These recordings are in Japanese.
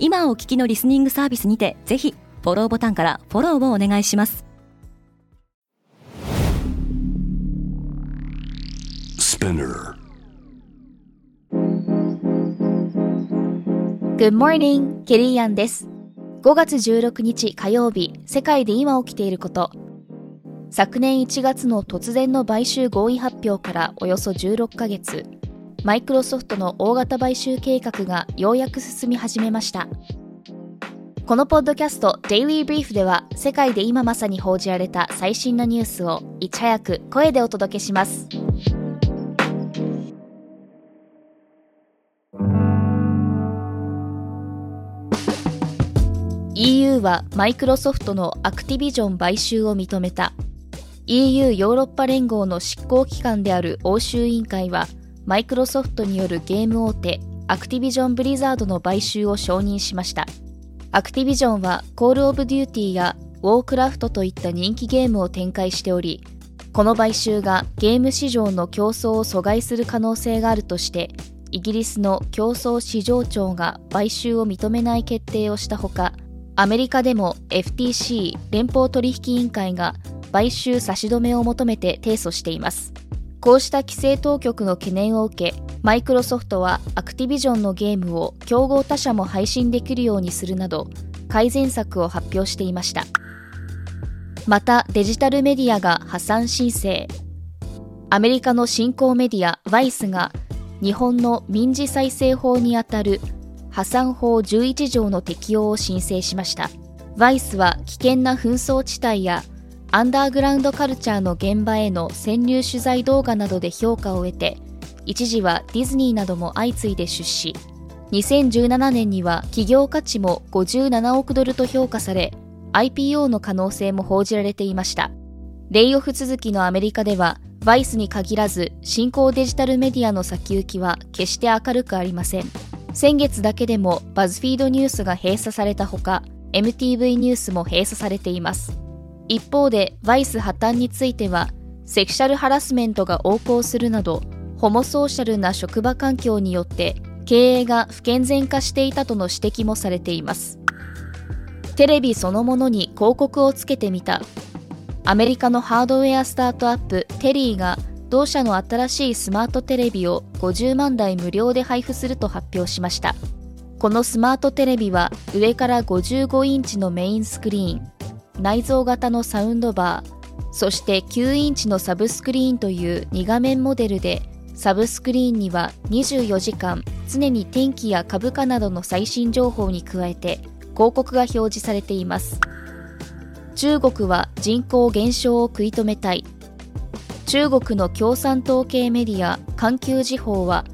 今お聞きのリスニングサービスにてぜひフォローボタンからフォローをお願いします Good morning, ケリーアンです。5月16日火曜日、世界で今起きていること。昨年1月の突然の買収合意発表からおよそ16ヶ月、マイクロソフトの大型買収計画がようやく進み始めました。このポッドキャスト Daily Brief では世界で今まさに報じられた最新のニュースをいち早く声でお届けします。EU はマイクロソフトのアクティビジョン買収を認めた EU ヨーロッパ連合の執行機関である欧州委員会はマイクロソフトによるゲーム大手アクティビジョンブリザードの買収を承認しました。アクティビジョンはコールオブデューティーやウォークラフトといった人気ゲームを展開しておりこの買収がゲーム市場の競争を阻害する可能性があるとしてイギリスの競争市場庁が買収を認めない決定をしたほかアメリカでも FTC 連邦取引委員会が買収差し止めを求めて提訴しています。こうした規制当局の懸念を受けマイクロソフトはアクティビジョンのゲームを競合他社も配信できるようにするなど改善策を発表していました。またデジタルメディアが破産申請。アメリカの新興メディアワイスが日本の民事再生法にあたる破産法11条の適用を申請しました。ワイスは危険な紛争地帯やアンダーグラウンドカルチャーの現場への潜入取材動画などで評価を得て一時はディズニーなども相次いで出資。2017年には企業価値も57億ドルと評価され IPO の可能性も報じられていました。レイオフ続きのアメリカではバイスに限らず新興デジタルメディアの先行きは決して明るくありません。先月だけでもバズフィードニュースが閉鎖されたほか MTV ニュースも閉鎖されています。一方でバイス破綻についてはセクシャルハラスメントが横行するなどホモソーシャルな職場環境によって経営が不健全化していたとの指摘もされています。テレビそのものに広告をつけてみた。アメリカのハードウェアスタートアップテリーが同社の新しいスマートテレビを50万台無料で配布すると発表しました。このスマートテレビは上から55インチのメインスクリーン。内蔵型のサウンドバーそして9インチのサブスクリーンという2画面モデルでサブスクリーンには24時間常に天気や株価などの最新情報に加えて広告が表示されています。中国は人口減少を食い止めたい。中国の共産党系メディア環球時報は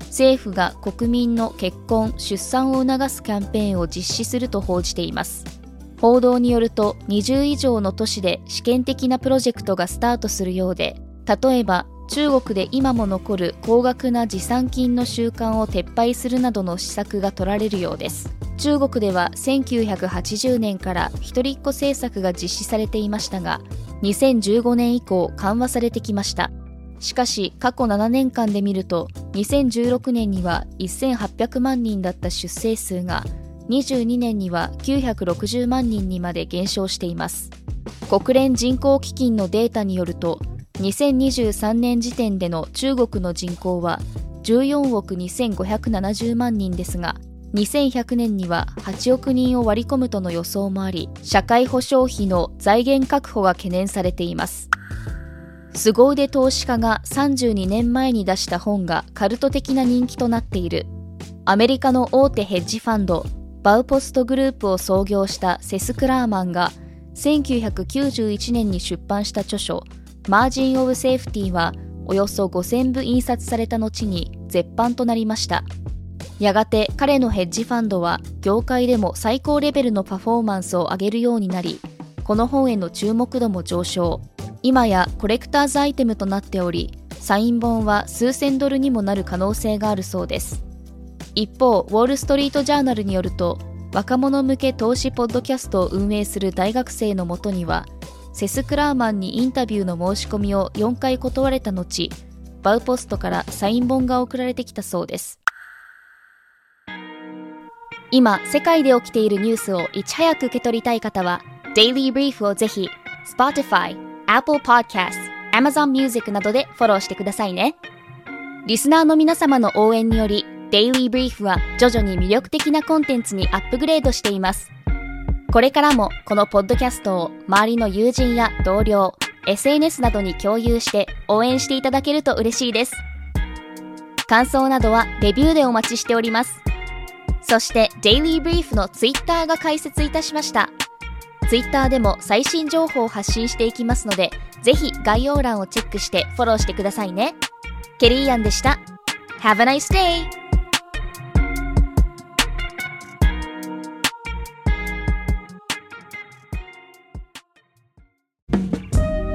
政府が国民の結婚・出産を促すキャンペーンを実施すると報じています。報道によると20以上の都市で試験的なプロジェクトがスタートするようで例えば中国で今も残る高額な持参金の習慣を撤廃するなどの施策が取られるようです。中国では1980年から一人っ子政策が実施されていましたが2015年以降緩和されてきました。しかし過去7年間で見ると2016年には1800万人だった出生数が22年には960万人にまで減少しています。国連人口基金のデータによると2023年時点での中国の人口は14億2570万人ですが2100年には8億人を割り込むとの予想もあり社会保障費の財源確保が懸念されています。凄腕投資家が32年前に出した本がカルト的な人気となっている。アメリカの大手ヘッジファンドバウポストグループを創業したセス・クラーマンが1991年に出版した著書マージン・オブ・セーフティはおよそ5000部印刷された後に絶版となりました。やがて彼のヘッジファンドは業界でも最高レベルのパフォーマンスを上げるようになりこの本への注目度も上昇。今やコレクターズアイテムとなっておりサイン本は数千ドルにもなる可能性があるそうです。一方ウォール・ストリート・ジャーナルによると若者向け投資ポッドキャストを運営する大学生のもとにはセス・クラーマンにインタビューの申し込みを4回断れた後バウポストからサイン本が送られてきたそうです今、世界で起きているニュースをいち早く受け取りたい方は、Daily Brief をぜひ、Spotify、Apple Podcast、Amazon Music などでフォローしてくださいね。リスナーの皆様の応援により、Daily Brief は徐々に魅力的なコンテンツにアップグレードしています。これからもこのポッドキャストを周りの友人や同僚、SNS などに共有して応援していただけると嬉しいです。感想などはレビューでお待ちしております。そして Daily Brief の Twitter が開設いたしました。Twitter でも最新情報を発信していきますので、ぜひ概要欄をチェックしてフォローしてくださいね。ケリーアンでした。Have a nice day!